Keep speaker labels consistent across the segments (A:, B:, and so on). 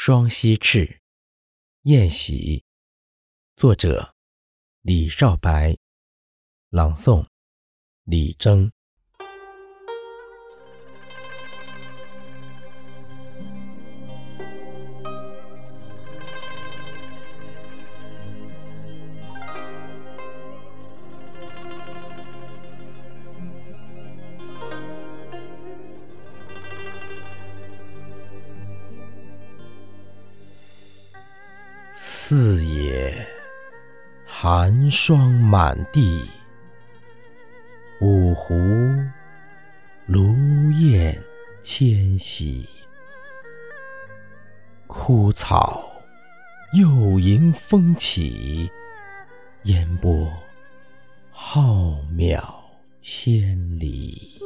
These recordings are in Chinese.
A: 双溪翅，宴喜。作者：李少白。朗诵：李征。四野寒霜满地，五湖芦雁迁徙，枯草又迎风起，烟波浩渺千里。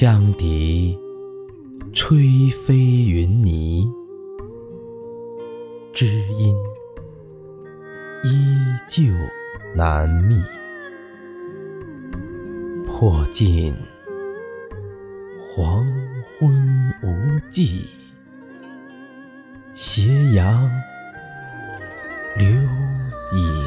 A: 羌笛吹飞云霓，知音依旧难觅。破尽黄昏无际，斜阳留影